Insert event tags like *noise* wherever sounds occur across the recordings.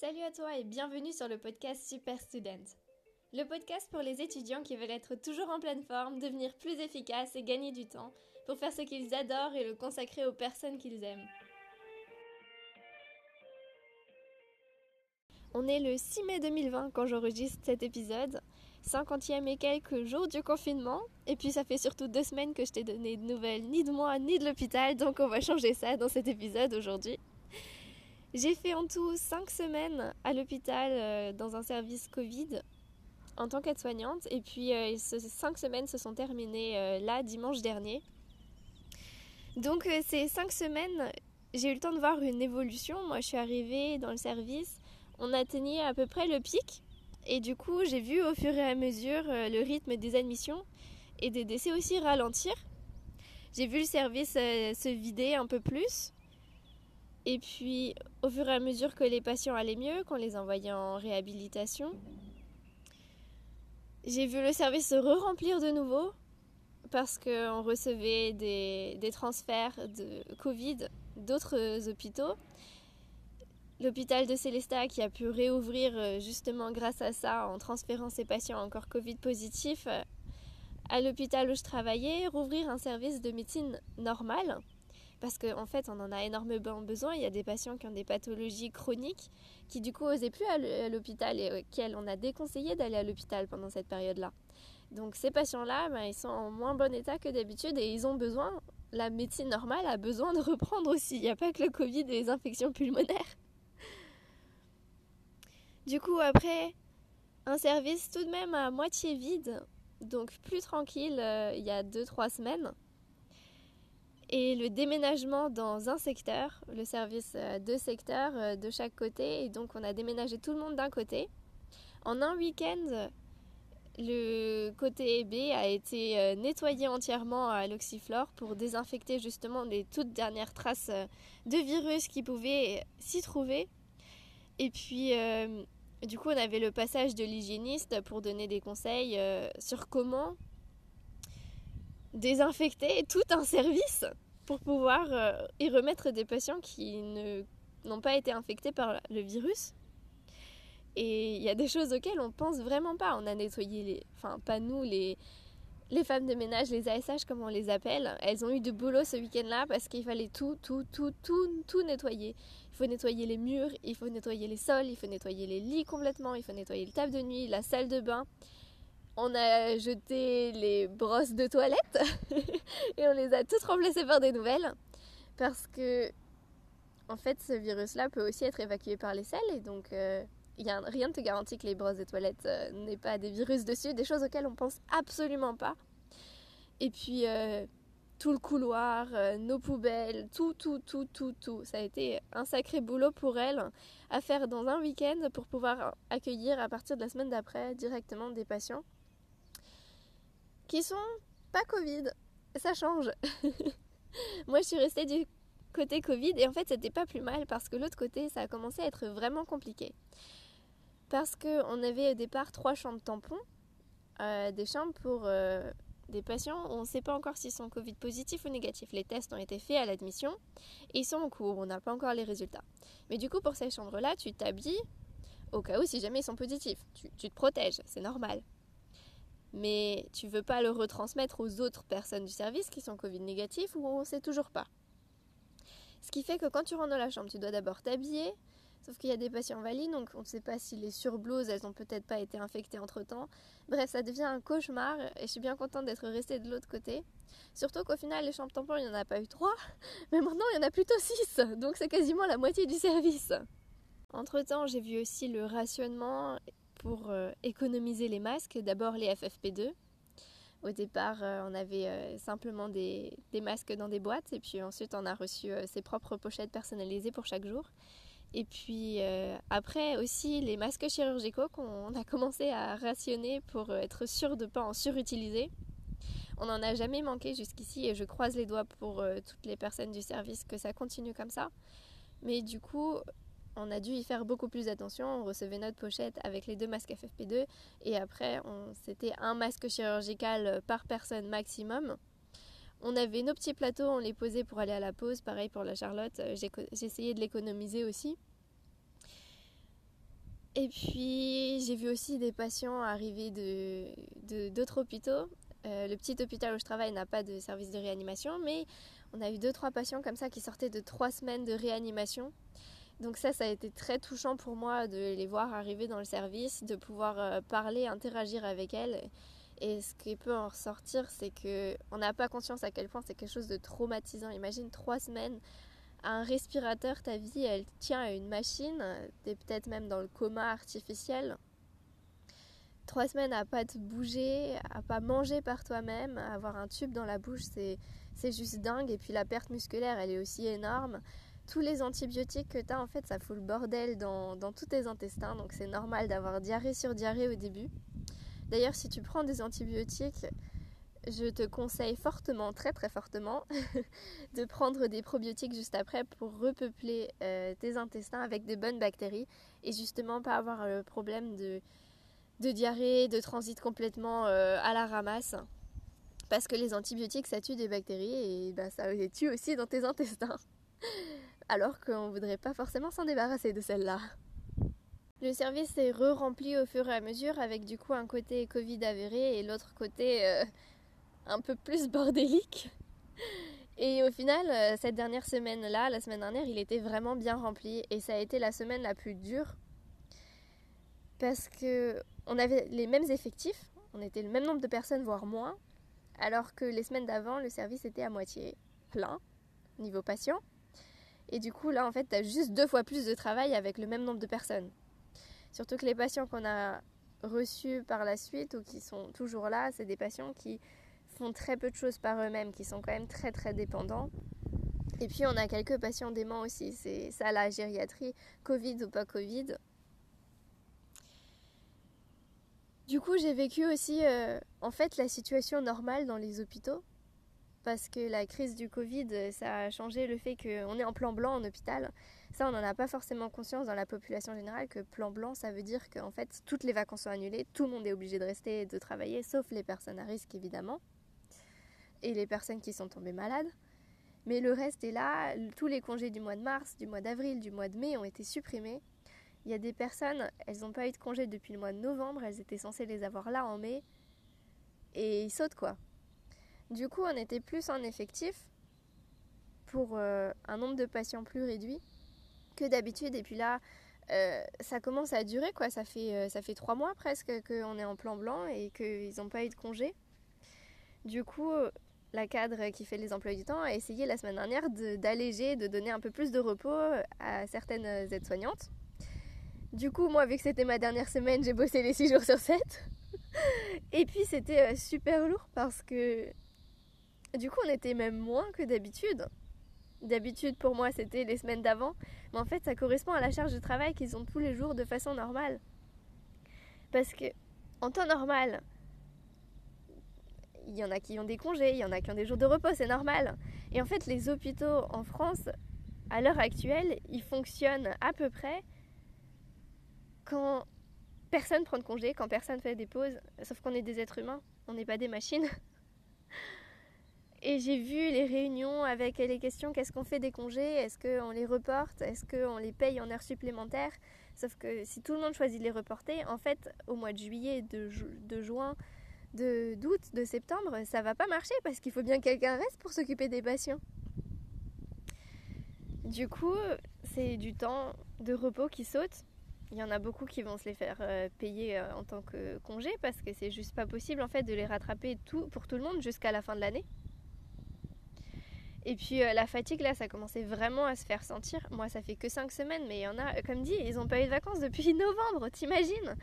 Salut à toi et bienvenue sur le podcast Super Student. Le podcast pour les étudiants qui veulent être toujours en pleine forme, devenir plus efficaces et gagner du temps pour faire ce qu'ils adorent et le consacrer aux personnes qu'ils aiment. On est le 6 mai 2020 quand j'enregistre cet épisode, 50e et quelques jours du confinement, et puis ça fait surtout deux semaines que je t'ai donné de nouvelles ni de moi ni de l'hôpital, donc on va changer ça dans cet épisode aujourd'hui. J'ai fait en tout 5 semaines à l'hôpital euh, dans un service Covid en tant qu'aide-soignante. Et puis euh, ces 5 semaines se sont terminées euh, là, dimanche dernier. Donc ces 5 semaines, j'ai eu le temps de voir une évolution. Moi, je suis arrivée dans le service, on atteignait à peu près le pic. Et du coup, j'ai vu au fur et à mesure le rythme des admissions et des décès aussi ralentir. J'ai vu le service se vider un peu plus. Et puis, au fur et à mesure que les patients allaient mieux, qu'on les envoyait en réhabilitation, j'ai vu le service se re-remplir de nouveau parce qu'on recevait des, des, transferts de Covid d'autres hôpitaux. L'hôpital de Célestat qui a pu réouvrir euh, justement grâce à ça en transférant ses patients encore Covid positifs euh, à l'hôpital où je travaillais, rouvrir un service de médecine normale parce qu'en en fait on en a énormément besoin. Il y a des patients qui ont des pathologies chroniques qui du coup n'osaient plus aller à l'hôpital et auxquels on a déconseillé d'aller à l'hôpital pendant cette période-là. Donc ces patients-là, ben, ils sont en moins bon état que d'habitude et ils ont besoin, la médecine normale a besoin de reprendre aussi. Il n'y a pas que le Covid et les infections pulmonaires. Du coup après un service tout de même à moitié vide, donc plus tranquille euh, il y a 2-3 semaines et le déménagement dans un secteur, le service euh, deux secteurs euh, de chaque côté. Et donc on a déménagé tout le monde d'un côté. En un week-end, le côté B a été euh, nettoyé entièrement à l'oxyflore pour désinfecter justement les toutes dernières traces de virus qui pouvaient s'y trouver. Et puis, du coup, on avait le passage de l'hygiéniste pour donner des conseils sur comment désinfecter tout un service pour pouvoir euh, y remettre des patients qui n'ont pas été infectés par le virus. Et il y a des choses auxquelles on pense vraiment pas. On a nettoyé les, enfin pas nous, les, les femmes de ménage, les ASH comme on les appelle, elles ont eu du boulot ce week-end-là parce qu'il fallait tout, tout, tout, tout, tout nettoyer. Il faut nettoyer les murs, il faut nettoyer les sols, il faut nettoyer les lits complètement, il faut nettoyer le table de nuit, la salle de bain on a jeté les brosses de toilette *laughs* et on les a toutes remplacées par des nouvelles parce que en fait ce virus là peut aussi être évacué par les selles et donc euh, y a, rien ne te garantit que les brosses de toilette euh, n'aient pas des virus dessus, des choses auxquelles on pense absolument pas. Et puis euh, tout le couloir, nos poubelles, tout, tout, tout, tout, tout. Ça a été un sacré boulot pour elle à faire dans un week-end pour pouvoir accueillir à partir de la semaine d'après directement des patients qui sont pas Covid. Ça change. *laughs* Moi, je suis restée du côté Covid et en fait, c'était pas plus mal parce que l'autre côté, ça a commencé à être vraiment compliqué. Parce qu'on avait au départ trois chambres tampons, euh, des chambres pour euh, des patients. On ne sait pas encore s'ils sont Covid positifs ou négatifs. Les tests ont été faits à l'admission et ils sont en cours. On n'a pas encore les résultats. Mais du coup, pour ces chambres-là, tu t'habilles au cas où si jamais ils sont positifs. Tu te protèges, c'est normal mais tu veux pas le retransmettre aux autres personnes du service qui sont Covid négatifs ou on sait toujours pas. Ce qui fait que quand tu rentres dans la chambre, tu dois d'abord t'habiller, sauf qu'il y a des patients valides, donc on ne sait pas si les surblouses, elles ont peut-être pas été infectées entre temps. Bref, ça devient un cauchemar et je suis bien contente d'être restée de l'autre côté. Surtout qu'au final, les chambres tampons, il n'y en a pas eu trois, *laughs* mais maintenant il y en a plutôt six, donc c'est quasiment la moitié du service. Entre temps, j'ai vu aussi le rationnement pour euh, économiser les masques. D'abord les FFP2. Au départ, euh, on avait euh, simplement des, masques dans des boîtes et puis ensuite on a reçu ses propres pochettes personnalisées pour chaque jour. Et puis après aussi les masques chirurgicaux qu'on *laughs* a commencé à rationner pour être sûr de ne pas en surutiliser. On n'en a jamais manqué jusqu'ici et je croise les doigts pour toutes les personnes du service que ça continue comme ça. Mais du coup, on a dû y faire beaucoup plus attention. On recevait notre pochette avec les deux masques FFP2 et après, c'était un masque chirurgical par personne maximum. On avait nos petits plateaux, on les posait pour aller à la pause. Pareil pour la Charlotte, euh, essayé de l'économiser aussi. Et puis j'ai vu aussi des patients arriver de d'autres hôpitaux. le petit hôpital où je travaille n'a pas de service de réanimation, mais on a eu deux trois patients comme ça qui sortaient de trois semaines de réanimation. Donc ça, ça a été très touchant pour moi de les voir arriver dans le service, de pouvoir parler, interagir avec elles. Et ce qui peut en ressortir, c'est que on n'a pas conscience à quel point c'est quelque chose de traumatisant. Imagine trois semaines à un respirateur, ta vie, elle tient à une machine, t'es peut-être même dans le coma artificiel. Trois semaines à pas te bouger, à pas manger par toi-même, à avoir un tube dans la bouche, c'est, c'est juste dingue. Et puis la perte musculaire, elle est aussi énorme. Tous les antibiotiques que tu as, en fait, ça fout le bordel dans, tous tes intestins. Donc c'est normal d'avoir diarrhée sur diarrhée au début. D'ailleurs, si tu prends des antibiotiques, je te conseille fortement, très très fortement, *laughs* de prendre des probiotiques juste après pour repeupler euh, tes intestins avec de bonnes bactéries et justement pas avoir le problème de, diarrhée, de transit complètement euh, à la ramasse. Parce que les antibiotiques, ça tue des bactéries et bah, ça les tue aussi dans tes intestins. *laughs* Alors qu'on ne voudrait pas forcément s'en débarrasser de celles-là. Le service est re-rempli au fur et à mesure avec du coup un côté Covid avéré et l'autre côté euh, un peu plus bordélique. Et au final, euh, cette dernière semaine-là, la semaine dernière, il était vraiment bien rempli et ça a été la semaine la plus dure parce que on avait les mêmes effectifs, on était le même nombre de personnes voire moins, alors que les semaines d'avant, le service était à moitié plein niveau patient. Et du coup, là, en fait, tu as juste deux fois plus de travail avec le même nombre de personnes. Surtout que les patients qu'on a reçus par la suite ou qui sont toujours là, c'est des patients qui font très peu de choses par eux-mêmes, qui sont quand même très très dépendants. Et puis on a quelques patients déments aussi, c'est ça la gériatrie, Covid ou pas Covid. Du coup j'ai vécu aussi euh, en fait la situation normale dans les hôpitaux, parce que la crise du Covid, ça a changé le fait qu'on est en plan blanc en hôpital. Ça, on n'en a pas forcément conscience dans la population générale que plan blanc, ça veut dire qu'en fait, toutes les vacances sont annulées, tout le monde est obligé de rester et de travailler, sauf les personnes à risque évidemment, et les personnes qui sont tombées malades. Mais le reste est là, tous les congés du mois de mars, du mois d'avril, du mois de mai ont été supprimés. Il y a des personnes, elles n'ont pas eu de congés depuis le mois de novembre, elles étaient censées les avoir là en mai, et ils sautent quoi. Du coup, on était plus en effectif pour euh, un nombre de patients plus réduit que d'habitude. Et puis là, euh, ça commence à durer, quoi. Ça fait, euh, ça fait trois mois presque qu'on est en plan blanc et qu'ils n'ont pas eu de congé. Du coup, la cadre qui fait les emplois du temps a essayé la semaine dernière d'alléger, de, donner un peu plus de repos à certaines aides-soignantes. Du coup, moi, vu que c'était ma dernière semaine, j'ai bossé les 6 jours sur 7. *laughs* et puis, c'était super lourd parce que du coup, on était même moins que d'habitude. D'habitude, pour moi, c'était les semaines d'avant. Mais en fait, ça correspond à la charge de travail qu'ils ont tous les jours de façon normale. Parce que, en temps normal, il y en a qui ont des congés, il y en a qui ont des jours de repos, c'est normal. Et en fait, les hôpitaux en France, à l'heure actuelle, ils fonctionnent à peu près quand personne prend de congé, quand personne fait des pauses, sauf qu'on est des êtres humains, on n'est pas des machines. *laughs* Et j'ai vu les réunions avec les questions qu'est-ce qu'on fait des congés? Est-ce qu'on les reporte? Est-ce qu'on les paye en heures supplémentaires? Sauf que si tout le monde choisit de les reporter, en fait, au mois de juillet, de, juin, de d'août, de septembre, ça va pas marcher parce qu'il faut bien que quelqu'un reste pour s'occuper des patients. Du coup, c'est du temps de repos qui saute. Il y en a beaucoup qui vont se les faire euh, payer euh, en tant que congé parce que c'est juste pas possible en fait de les rattraper pour tout le monde jusqu'à la fin de l'année. Et puis euh, la fatigue là, ça commençait vraiment à se faire sentir. Moi, ça fait que 5 semaines, mais il y en a, comme dit, ils n'ont pas eu de vacances depuis *laughs* novembre. T'imagines?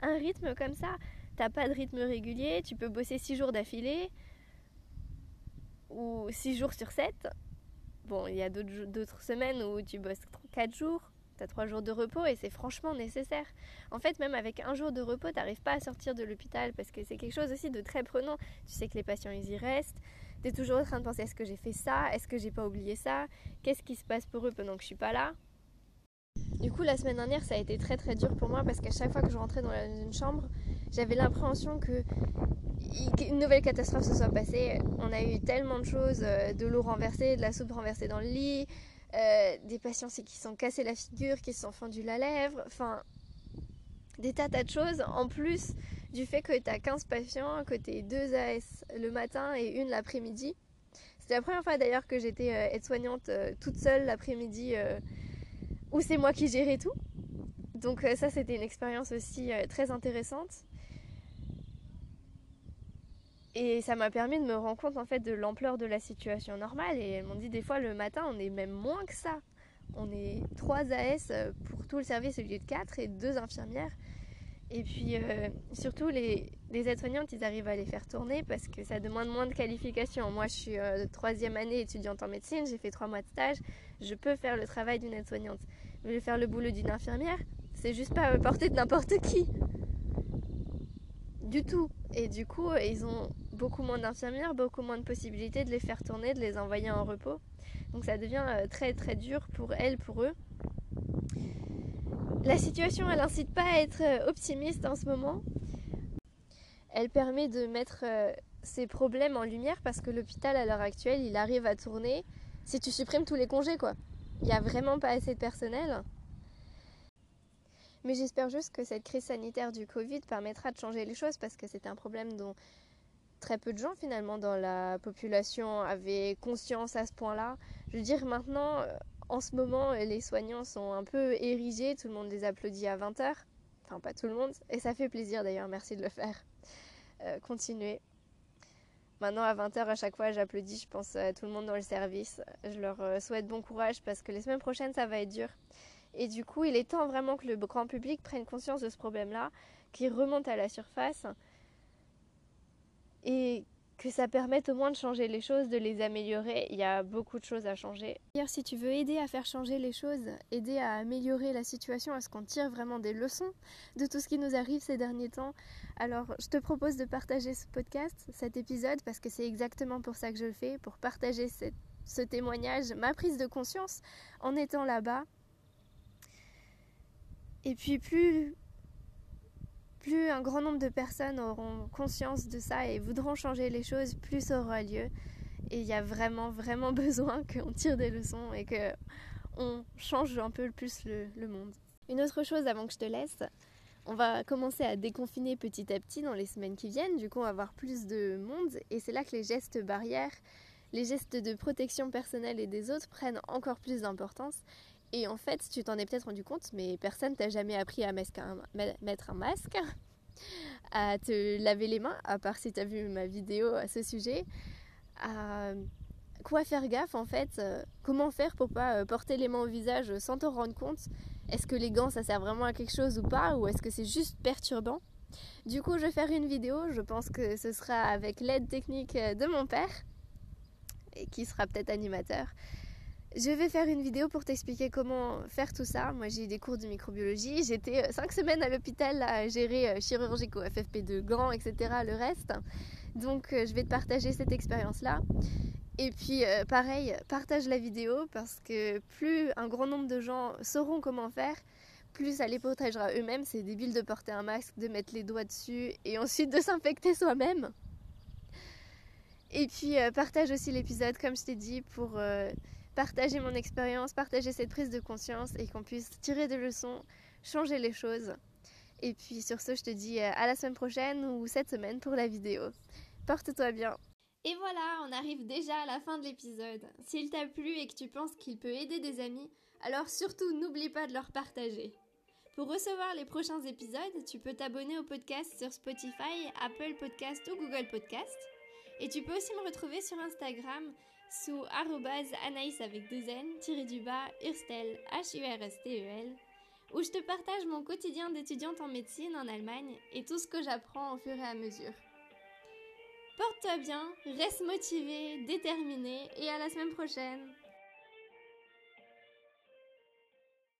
Un rythme comme ça T'as pas de rythme régulier, tu peux bosser 6 jours d'affilée ou 6 jours sur 7. Bon, il y a d'autres semaines où tu bosses 4 jours, tu as 3 jours de repos et c'est franchement nécessaire. En fait, même avec un jour de repos, t'arrives pas à sortir de l'hôpital parce que c'est quelque chose aussi de très prenant. Tu sais que les patients, ils y restent. Tu es toujours en train de penser est-ce que j'ai fait ça? Est-ce que j'ai pas oublié ça? Qu'est-ce qui se passe pour eux pendant que je suis pas là? Du coup, la semaine dernière, ça a été très très dur pour moi parce qu'à chaque fois que je rentrais dans une chambre, j'avais l'appréhension que une nouvelle catastrophe se soit passée. On a eu tellement de choses, euh, de l'eau renversée, de la soupe renversée dans le lit, euh, des patients qui se sont cassés la figure, qui se sont fendus la lèvre. Enfin, des tas, tas de choses en plus du fait que tu as 15 patients, que tu 2 AS le matin et une l'après-midi. C'était la première fois d'ailleurs que j'étais euh, aide-soignante euh, toute seule l'après-midi euh, où c'est moi qui gérais tout. Donc ça c'était une expérience aussi très intéressante. Et ça m'a permis de me rendre compte en fait de l'ampleur de la situation normale. Et elles m'ont dit des fois le matin on est même moins que ça. On est 3 AS pour tout le service au lieu de 4 et 2 infirmières. Et puis euh, surtout, les, aides-soignantes, ils arrivent à les faire tourner parce que ça demande moins de qualifications. Moi, je suis euh, troisième année étudiante en médecine, j'ai fait trois mois de stage, je peux faire le travail d'une aide-soignante. Mais faire le boulot d'une infirmière, c'est juste pas porter de n'importe qui. Du tout. Et du coup, ils ont beaucoup moins d'infirmières, beaucoup moins de possibilités de les faire tourner, de les envoyer en repos. Donc ça devient euh, très très dur pour elles, pour eux la situation, elle incite pas à être euh, optimiste en ce moment. Elle permet de mettre ses euh, problèmes en lumière parce que l'hôpital à l'heure actuelle, il arrive à tourner si tu supprimes tous les congés quoi. Il n'y a vraiment pas assez de personnel. Mais j'espère juste que cette crise sanitaire du Covid permettra de changer les choses parce que c'est un problème dont très peu de gens finalement dans la population avaient conscience à ce point-là. Je veux dire maintenant, euh, en ce moment, les soignants sont un peu érigés, tout le monde les applaudit à 20h. Enfin, pas tout le monde, et ça fait plaisir d'ailleurs, merci de le faire. Euh, continuez. Maintenant, à 20h, à chaque fois, j'applaudis, je pense à tout le monde dans le service. Je leur euh, souhaite bon courage parce que les semaines prochaines, ça va être dur. Et du coup, il est temps vraiment que le grand public prenne conscience de ce problème-là, qu'il remonte à la surface et que ça permette au moins de changer les choses, de les améliorer. Il y a beaucoup de choses à changer. D'ailleurs, si tu veux aider à faire changer les choses, aider à améliorer la situation, à ce qu'on tire vraiment des leçons de tout ce qui nous arrive ces derniers temps, alors je te propose de partager ce podcast, cet épisode, parce que c'est exactement pour ça que je le fais, pour partager ce témoignage, ma prise de conscience en étant là-bas. Et puis plus plus un grand nombre de personnes auront conscience de ça et voudront changer les choses, plus ça aura lieu. Et il y a vraiment, vraiment *laughs* besoin qu'on tire des leçons et qu'on change un peu plus le, le monde. Une autre chose avant que je te laisse, on va commencer à déconfiner petit à petit dans les semaines qui viennent. Du coup, on va avoir plus de monde et c'est là que les gestes barrières, les gestes de protection personnelle et des autres prennent encore plus d'importance. Et en fait, tu t'en es peut-être rendu compte, mais personne t'a jamais appris à mettre un masque, *laughs* à te laver les mains, à part si tu as vu ma vidéo à ce sujet. À quoi faire gaffe en fait euh, Comment faire pour pas euh, porter les mains au visage sans te rendre compte? Est-ce que les gants ça sert vraiment à quelque chose ou pas? Ou est-ce que c'est juste perturbant? Du coup, je vais faire une vidéo. Je pense que ce sera avec l'aide technique de mon père, qui sera peut-être animateur. Je vais faire une vidéo pour t'expliquer comment faire tout ça. Moi, j'ai eu des cours de microbiologie. J'étais 5 euh, semaines à l'hôpital à gérer euh, chirurgico, FFP2, gants, etc. Le reste. Donc, euh, je vais te partager cette expérience-là. Et puis, pareil, partage la vidéo parce que plus un grand nombre de gens sauront comment faire, plus ça les protégera eux-mêmes. C'est débile de porter un masque, de mettre les doigts dessus et ensuite de s'infecter soi-même. Et puis, partage aussi l'épisode, comme je t'ai dit, pour partager mon expérience, partager cette prise de conscience et qu'on puisse tirer des leçons, changer les choses. Et puis sur ce, je te dis euh, à la semaine prochaine ou cette semaine pour la vidéo. Porte-toi bien. Et voilà, on arrive déjà à la fin de l'épisode. S'il t'a plu et que tu penses qu'il peut aider des amis, alors surtout n'oublie pas de leur partager. Pour recevoir les prochains épisodes, tu peux t'abonner au podcast sur Spotify, Apple Podcast ou Google Podcast. Et tu peux aussi me retrouver sur Instagram sous Anaïs avec deux N, tiré du bas, Urstel, H-U-R-S-T-E-L, où je te partage mon quotidien d'étudiante en médecine en Allemagne et tout ce que j'apprends au fur et à mesure. Porte-toi bien, reste motivé, déterminé et à la semaine prochaine